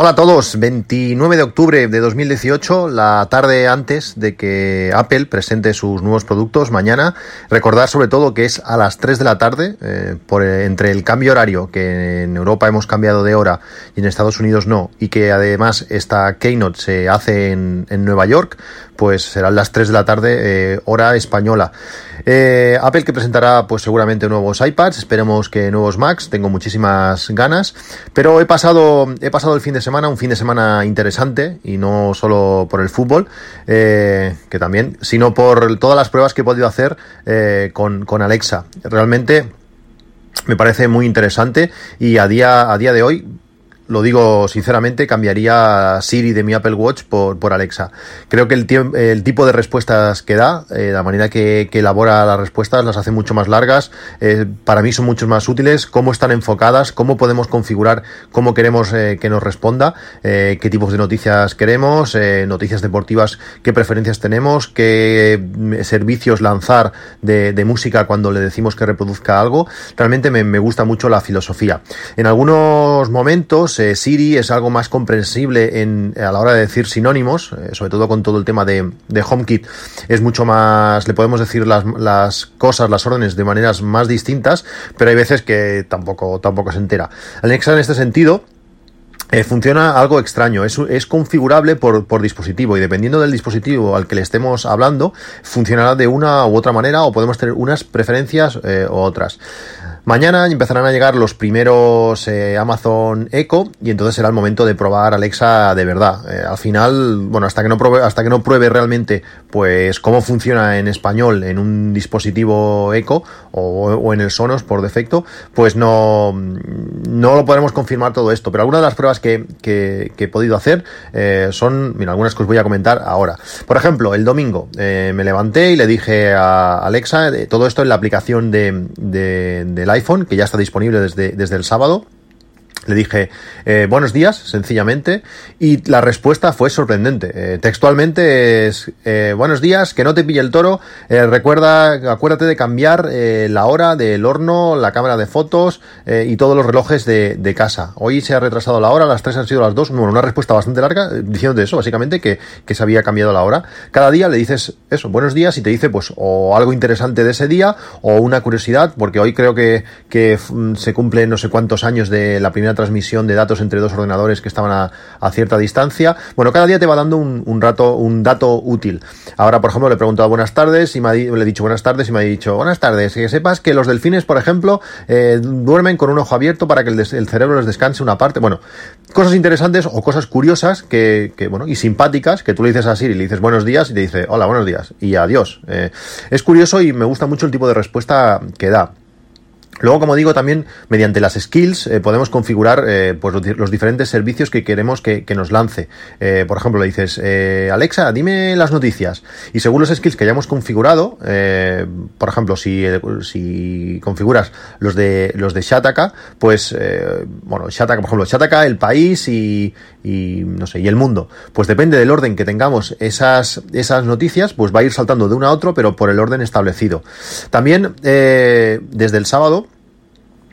Hola a todos, 29 de octubre de 2018, la tarde antes de que Apple presente sus nuevos productos mañana. Recordar sobre todo que es a las 3 de la tarde, eh, por, entre el cambio horario, que en Europa hemos cambiado de hora y en Estados Unidos no, y que además esta Keynote se hace en, Nueva York, pues serán las 3 de la tarde, eh, hora española. Eh, Apple que presentará pues seguramente nuevos iPads, esperemos que nuevos Macs, tengo muchísimas ganas, pero he pasado, he pasado el fin de semana, un fin de semana interesante, y no solo por el fútbol, eh, que también, sino por todas las pruebas que he podido hacer con, con Alexa. Realmente me parece muy interesante y a día, a día de hoy lo digo sinceramente, cambiaría Siri de mi Apple Watch por, por Alexa. Creo que el, el, tipo de respuestas que da, eh, la manera que, elabora las respuestas, las hace mucho más largas, eh, para mí son mucho más útiles, cómo están enfocadas, cómo podemos configurar cómo queremos eh, que nos responda, qué tipos de noticias queremos, noticias deportivas, qué preferencias tenemos, qué servicios lanzar de, de, música cuando le decimos que reproduzca algo. Realmente me, me gusta mucho la filosofía. En algunos momentos, eh, Siri es algo más comprensible en, a la hora de decir sinónimos, eh, sobre todo con todo el tema de, HomeKit, es mucho más, le podemos decir las, cosas, las órdenes de maneras más distintas, pero hay veces que tampoco, tampoco se entera. Alexa en este sentido, eh, funciona algo extraño, es, configurable por, por, dispositivo y dependiendo del dispositivo al que le estemos hablando, funcionará de una u otra manera o podemos tener unas preferencias u otras. Mañana empezarán a llegar los primeros eh, Amazon Echo y entonces será el momento de probar Alexa de verdad. Eh, al final, bueno, hasta que no pruebe, hasta que no pruebe realmente, pues cómo funciona en español en un dispositivo Echo o, en el Sonos por defecto, pues no, no lo podremos confirmar todo esto. Pero algunas de las pruebas que, que, he podido hacer eh, son, mira, algunas que os voy a comentar ahora. Por ejemplo, el domingo me levanté y le dije a Alexa todo esto en la aplicación de, de, del iPhone, que ya está disponible desde, desde el sábado. Le dije eh, buenos días, sencillamente, y la respuesta fue sorprendente. Eh, textualmente es eh, buenos días, que no te pille el toro. Recuerda, acuérdate de cambiar la hora del horno, la cámara de fotos y todos los relojes de, casa. Hoy se ha retrasado la hora, las tres han sido las dos. Bueno, una respuesta bastante larga diciéndote eso, básicamente, que, que se había cambiado la hora. Cada día le dices eso, buenos días, y te dice pues o algo interesante de ese día o una curiosidad, porque hoy creo que, que se cumplen no sé cuántos años de la primera transmisión de datos entre dos ordenadores que estaban a, a cierta distancia. Bueno, cada día te va dando un, rato, un dato útil. Ahora, por ejemplo, le he preguntado buenas tardes y me ha, le he dicho buenas tardes y me ha dicho buenas tardes. Que sepas que los delfines, por ejemplo, eh, duermen con un ojo abierto para que el, cerebro les descanse una parte. Bueno, cosas interesantes o cosas curiosas que, bueno, y simpáticas que tú le dices así y le dices buenos días y te dice hola, buenos días y adiós. Eh, es curioso y me gusta mucho el tipo de respuesta que da. Luego, como digo, también mediante las skills eh, podemos configurar eh, pues los, diferentes servicios que queremos que, nos lance. Eh, por ejemplo, le dices, Alexa, dime las noticias. Y según los skills que hayamos configurado, por ejemplo, si, si configuras los de los de Shataka, pues, bueno, Shataka, por ejemplo, Shataka, el país y, y, no sé, y el mundo. Pues depende del orden que tengamos esas, esas noticias, pues va a ir saltando de uno a otro, pero por el orden establecido. También, desde el sábado,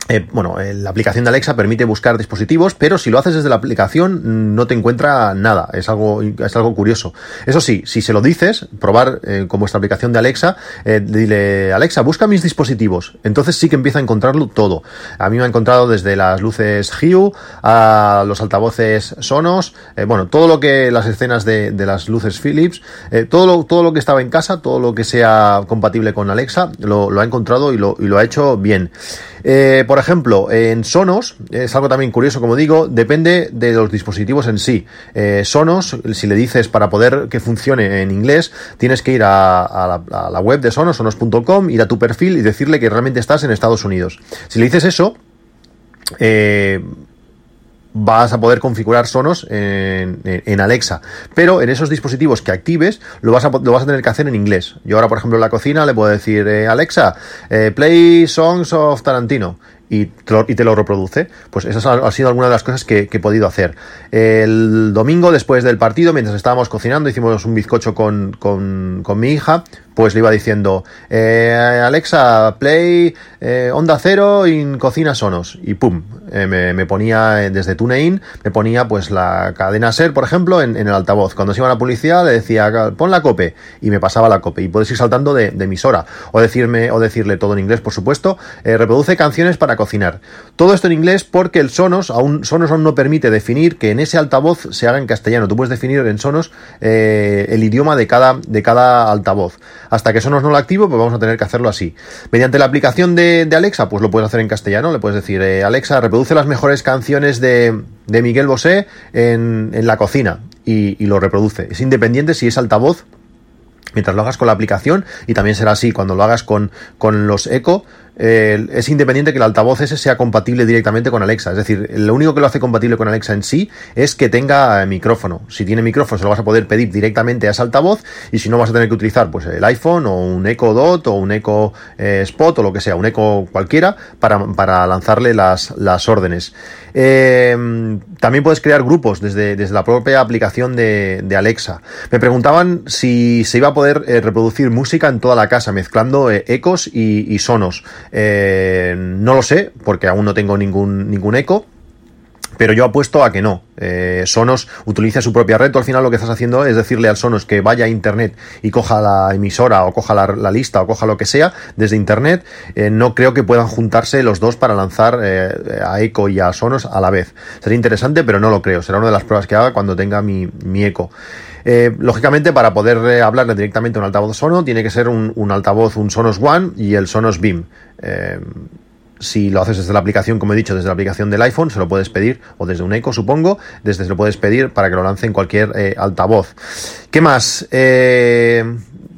eh, bueno, eh, la aplicación de Alexa permite buscar dispositivos, pero si lo haces desde la aplicación no te encuentra nada. Es algo, es algo curioso. Eso sí, si se lo dices, probar eh, con vuestra aplicación de Alexa, dile, Alexa, busca mis dispositivos. Entonces sí que empieza a encontrarlo todo. A mí me ha encontrado desde las luces Hue a los altavoces Sonos, bueno, todo lo que, las escenas de, las luces Philips, todo, lo, todo lo que estaba en casa, todo lo que sea compatible con Alexa, lo, ha encontrado y lo, y lo ha hecho bien. Por ejemplo, en Sonos, es algo también curioso, como digo, depende de los dispositivos en sí. Eh, Sonos, si le dices para poder que funcione en inglés, tienes que ir a, la, web de Sonos, sonos.com, ir a tu perfil y decirle que realmente estás en Estados Unidos. Si le dices eso, eh, vas a poder configurar Sonos en, Alexa. Pero en esos dispositivos que actives, lo vas, a, tener que hacer en inglés. Yo ahora, por ejemplo, en la cocina le puedo decir, eh, Alexa, play songs of Tarantino. Y te, lo, reproduce. Pues esa ha sido alguna de las cosas que, he podido hacer. El domingo, después del partido, mientras estábamos cocinando, hicimos un bizcocho con, con, con mi hija, pues le iba diciendo, eh, Alexa, play eh, Onda Cero en Cocina Sonos. Y pum, eh, me, ponía desde TuneIn, me ponía pues la cadena SER, por ejemplo, en, el altavoz. Cuando se iba a la publicidad le decía, pon la cope, y me pasaba la cope. Y puedes ir saltando de, emisora. O decirme, o decirle todo en inglés, por supuesto, reproduce canciones para cocinar. Todo esto en inglés porque el Sonos aún, Sonos aún no permite definir que en ese altavoz se haga en castellano. Tú puedes definir en Sonos el idioma de cada, de cada altavoz. Hasta que Sonos no lo activo, pues vamos a tener que hacerlo así. Mediante la aplicación de, Alexa, pues lo puedes hacer en castellano. Le puedes decir, eh, Alexa, reproduce las mejores canciones de, Miguel Bosé en, la cocina. Y, y, lo reproduce. Es independiente si es altavoz mientras lo hagas con la aplicación y también será así cuando lo hagas con, con los Echo. Eh, es independiente que el altavoz ese sea compatible directamente con Alexa. Es decir, lo único que lo hace compatible con Alexa en sí es que tenga eh, micrófono. Si tiene micrófono, se lo vas a poder pedir directamente a ese altavoz y si no, vas a tener que utilizar pues el iPhone o un Echo Dot o un Echo eh, Spot o lo que sea, un Echo cualquiera para, para lanzarle las, las órdenes. también puedes crear grupos desde, desde la propia aplicación de, Alexa. Me preguntaban si se iba a poder reproducir música en toda la casa mezclando ecos y sonos. Eh, no lo sé, porque aún no tengo ningún, ningún eco. Pero yo apuesto a que no. Eh, Sonos utiliza su propia red. al final lo que estás haciendo es decirle al Sonos que vaya a Internet y coja la emisora o coja la, lista o coja lo que sea desde Internet. Eh, no creo que puedan juntarse los dos para lanzar a Eco y a Sonos a la vez. Sería interesante, pero no lo creo. Será una de las pruebas que haga cuando tenga mi, mi. Eh, lógicamente, para poder eh, hablarle directamente a un altavoz Sonos, tiene que ser un, altavoz, un Sonos One y el Sonos Beam. Eh, si lo haces desde la aplicación, como he dicho, desde la aplicación del iPhone, se lo puedes pedir, o desde un Echo, supongo, desde se lo puedes pedir para que lo lance en cualquier altavoz. ¿Qué más?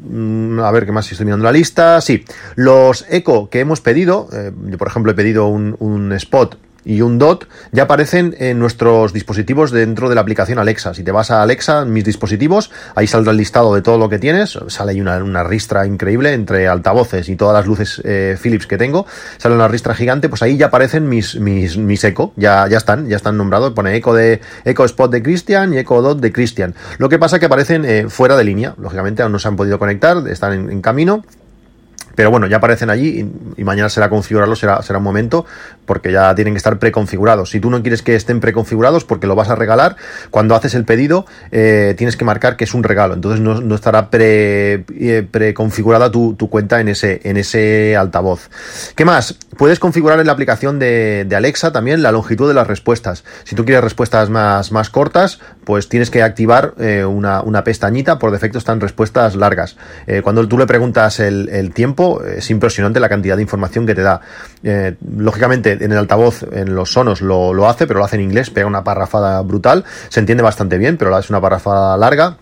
Mm, a ver, ¿qué más? Si estoy mirando la lista. Sí, los Echo que hemos pedido, yo por ejemplo he pedido un, un spot y un DOT ya aparecen en nuestros dispositivos dentro de la aplicación Alexa. Si te vas a Alexa, mis dispositivos, ahí saldrá el listado de todo lo que tienes. Sale ahí una, una ristra increíble entre altavoces y todas las luces eh, Philips que tengo. Sale una ristra gigante, pues ahí ya aparecen mis, mis, mis Eco. Ya, ya están, ya están nombrados. Pone Eco de Eco Spot de Christian y Eco Dot de Christian. Lo que pasa es que aparecen eh, fuera de línea. Lógicamente aún no se han podido conectar, están en camino. Pero bueno, ya aparecen allí y, mañana será configurarlo, será, será un momento, porque ya tienen que estar preconfigurados. Si tú no quieres que estén preconfigurados porque lo vas a regalar, cuando haces el pedido eh, tienes que marcar que es un regalo. Entonces no, estará eh, preconfigurada tu, tu, cuenta en ese, en ese altavoz. ¿Qué más? Puedes configurar en la aplicación de, Alexa también la longitud de las respuestas. Si tú quieres respuestas más, más cortas, pues tienes que activar eh, una, una, pestañita. Por defecto están respuestas largas. cuando tú le preguntas el tiempo, es impresionante la cantidad de información que te da. Eh, lógicamente, en el altavoz, en los sonos lo, lo hace, pero lo hace en inglés, pega una parrafada brutal, se entiende bastante bien, pero es una parrafada larga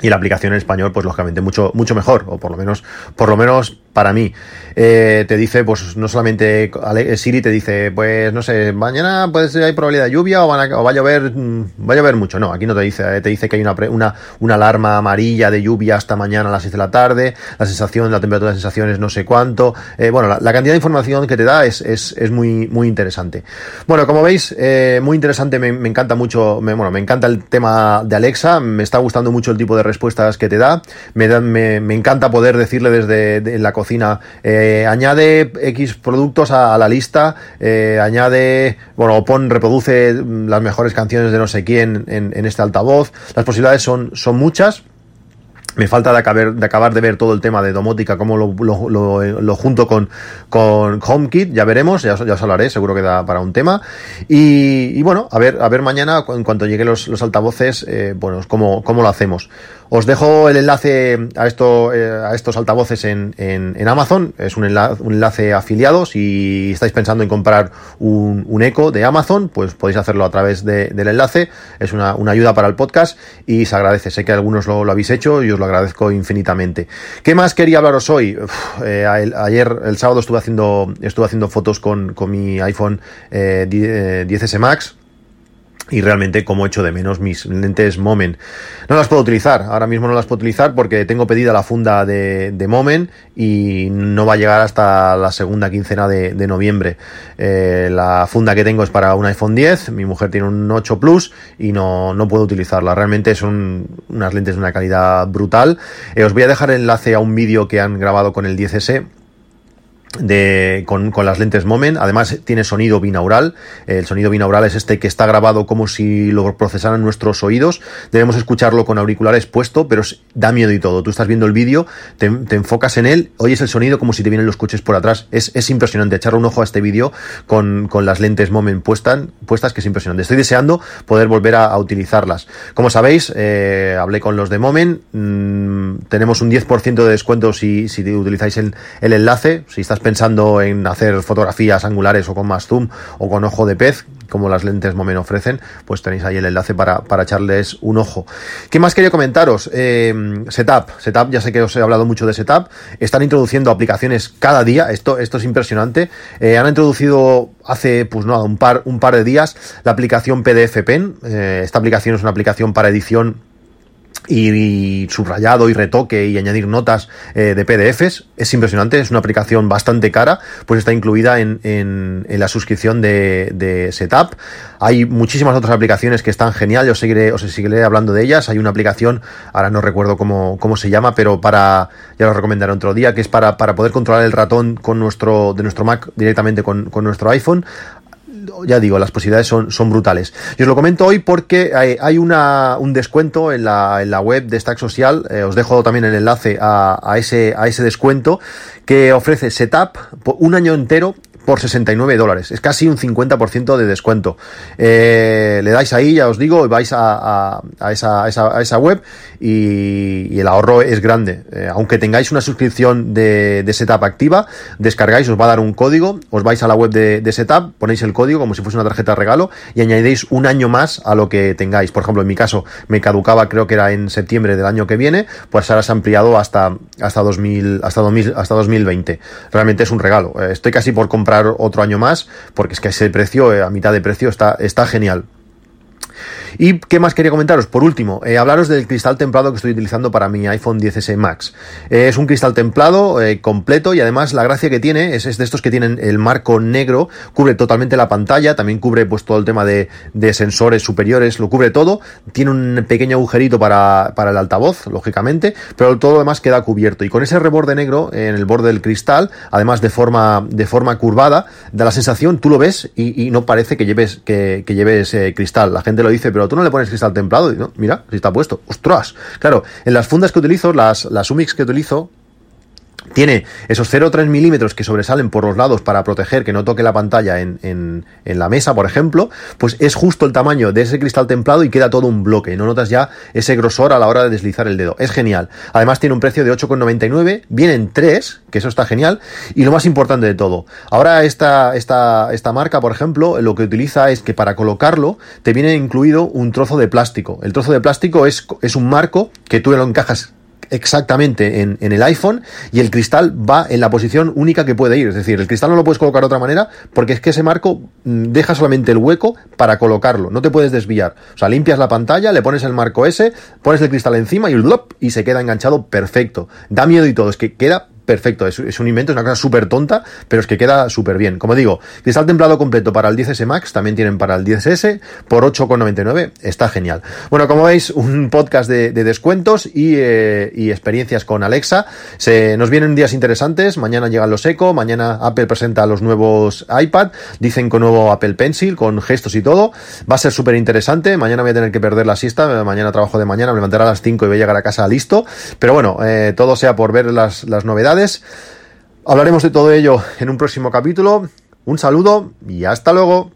y la aplicación en español pues lógicamente mucho mucho mejor o por lo menos por lo menos para mí. Eh, te dice, pues no solamente Siri te dice, pues no sé, mañana pues hay probabilidad de lluvia o, va a llover, mm, va a llover mucho. No, aquí no te dice, eh, te dice que hay una, una, una alarma amarilla de lluvia hasta mañana a las 6 de la tarde, la sensación, la temperatura de sensaciones no sé cuánto. Eh, bueno, la, cantidad de información que te da es, es, es muy, muy interesante. Bueno, como veis, muy interesante, me, encanta mucho, me, bueno, me encanta el tema de Alexa, me está gustando mucho el tipo de respuestas que te da, me, me, me encanta poder decirle desde la cocina, eh, añade X productos a, la lista, eh, añade, bueno, pon, reproduce las mejores canciones de no sé quién en, este altavoz. Las posibilidades son, son muchas. Me falta de acabar, de acabar de ver todo el tema de domótica, cómo lo, junto con, con HomeKit, ya veremos, ya, ya, os hablaré, seguro que da para un tema. Y, bueno, a ver, a ver mañana, en cuanto lleguen los, los altavoces, eh, bueno, cómo, cómo lo hacemos. Os dejo el enlace a, eh, estos altavoces en, Amazon, es un enlace, un enlace, afiliado, si estáis pensando en comprar un, Eco de Amazon, pues podéis hacerlo a través de, del enlace, es una, ayuda para el podcast y se agradece, sé que algunos lo, habéis hecho y os lo agradezco infinitamente. ¿Qué más quería hablaros hoy? Eh, ayer, el sábado, estuve haciendo, fotos con, mi iPhone 10S eh, Max y realmente como echo de menos mis lentes Moment. No las puedo utilizar, ahora mismo no las puedo utilizar porque tengo pedida la funda de, de Moment y no va a llegar hasta la segunda quincena de, noviembre. Eh, la funda que tengo es para un iPhone 10, mi mujer tiene un 8 Plus y no, no puedo utilizarla. Realmente son unas lentes de una calidad brutal. Eh, os voy a dejar el enlace a un vídeo que han grabado con el 10S con, las lentes Moment. Además tiene sonido binaural. El sonido binaural es este que está grabado como si lo procesaran nuestros oídos. Debemos escucharlo con auriculares puesto, pero da miedo y todo. Tú estás viendo el vídeo, te, enfocas en él, oyes el sonido como si te vienen los coches por atrás. Es, es impresionante. Echarle un ojo a este vídeo con, con, las lentes Moment puestas, puestas, que es impresionante. Estoy deseando poder volver a, utilizarlas. Como sabéis, eh, hablé con los de Moment. Mmm, tenemos un 10% de descuento si, si utilizáis el, el enlace. Si estás pensando en hacer fotografías angulares o con más zoom o con ojo de pez, como las lentes Moment ofrecen, pues tenéis ahí el enlace para, para echarles un ojo. ¿Qué más quería comentaros? Eh, setup. Setup, ya sé que os he hablado mucho de Setup. Están introduciendo aplicaciones cada día. Esto, esto es impresionante. Eh, han introducido hace, pues nada, un par, un par de días la aplicación PDF Pen. Eh, esta aplicación es una aplicación para edición y, subrayado y retoque y añadir notas eh, de PDFs. Es impresionante, es una aplicación bastante cara, pues está incluida en, en, la suscripción de, de, Setup. Hay muchísimas otras aplicaciones que están genial, yo seguiré, os seguiré hablando de ellas. Hay una aplicación, ahora no recuerdo cómo, cómo se llama, pero para, ya lo recomendaré otro día, que es para, para poder controlar el ratón con nuestro, de nuestro Mac directamente con, con nuestro iPhone ya digo, las posibilidades son, son brutales. Y os lo comento hoy porque hay, hay una, un descuento en la, en la web de Stack Social, eh, os dejo también el enlace a, a, ese, a ese descuento, que ofrece Setup un año entero por 69 dólares. Es casi un 50% de descuento. Eh, le dais ahí, ya os digo, vais a, a, a, esa, a esa, web y, el ahorro es grande. Eh, aunque tengáis una suscripción de, de, Setup activa, descargáis, os va a dar un código, os vais a la web de, de, Setup, ponéis el código como si fuese una tarjeta de regalo y añadéis un año más a lo que tengáis. Por ejemplo, en mi caso me caducaba, creo que era en septiembre del año que viene, pues ahora se ha ampliado hasta, hasta, 2000, hasta, 2000, hasta 2020. Realmente es un regalo. Eh, estoy casi por comprar otro año más, porque es que ese precio, eh, a mitad de precio, está, está genial. ¿Y qué más quería comentaros? Por último, eh, hablaros del cristal templado que estoy utilizando para mi iPhone 10S Max. Eh, es un cristal templado eh, completo y además la gracia que tiene es, es, de estos que tienen el marco negro, cubre totalmente la pantalla, también cubre pues todo el tema de, de sensores superiores, lo cubre todo, tiene un pequeño agujerito para, para, el altavoz, lógicamente, pero todo lo demás queda cubierto y con ese reborde negro en el borde del cristal, además de forma, de forma curvada, da la sensación, tú lo ves y, no parece que lleves, que, que lleves cristal. La gente lo dice, pero tú no le pones cristal templado. Y no, mira, si está puesto. ¡Ostras! Claro, en las fundas que utilizo, las, las Umix que utilizo, tiene esos 0,3 milímetros que sobresalen por los lados para proteger que no toque la pantalla en, en, la mesa, por ejemplo, pues es justo el tamaño de ese cristal templado y queda todo un bloque. No notas ya ese grosor a la hora de deslizar el dedo. Es genial. Además tiene un precio de 8,99. Vienen tres, que eso está genial. Y lo más importante de todo. Ahora esta, esta, esta marca, por ejemplo, lo que utiliza es que para colocarlo te viene incluido un trozo de plástico. El trozo de plástico es, es un marco que tú lo encajas exactamente en, el iPhone y el cristal va en la posición única que puede ir. Es decir, el cristal no lo puedes colocar de otra manera porque es que ese marco mm, deja solamente el hueco para colocarlo. No te puedes desviar. O sea, limpias la pantalla, le pones el marco ese, pones el cristal encima y, y se queda enganchado perfecto. Da miedo y todo. Es que queda perfecto. Es, un invento, es una cosa súper tonta, pero es que queda súper bien. Como digo, cristal templado completo para el 10S Max, también tienen para el 10S por 8,99. Está genial. Bueno, como veis, un podcast de, de descuentos y, eh, y, experiencias con Alexa. Se, nos vienen días interesantes. Mañana llegan los Eco, mañana Apple presenta los nuevos iPad. Dicen con nuevo Apple Pencil, con gestos y todo. Va a ser súper interesante. Mañana voy a tener que perder la siesta. Mañana trabajo de mañana, me levantaré a las 5 y voy a llegar a casa listo. Pero bueno, eh, todo sea por ver las, las Hablaremos de todo ello en un próximo capítulo. Un saludo y hasta luego.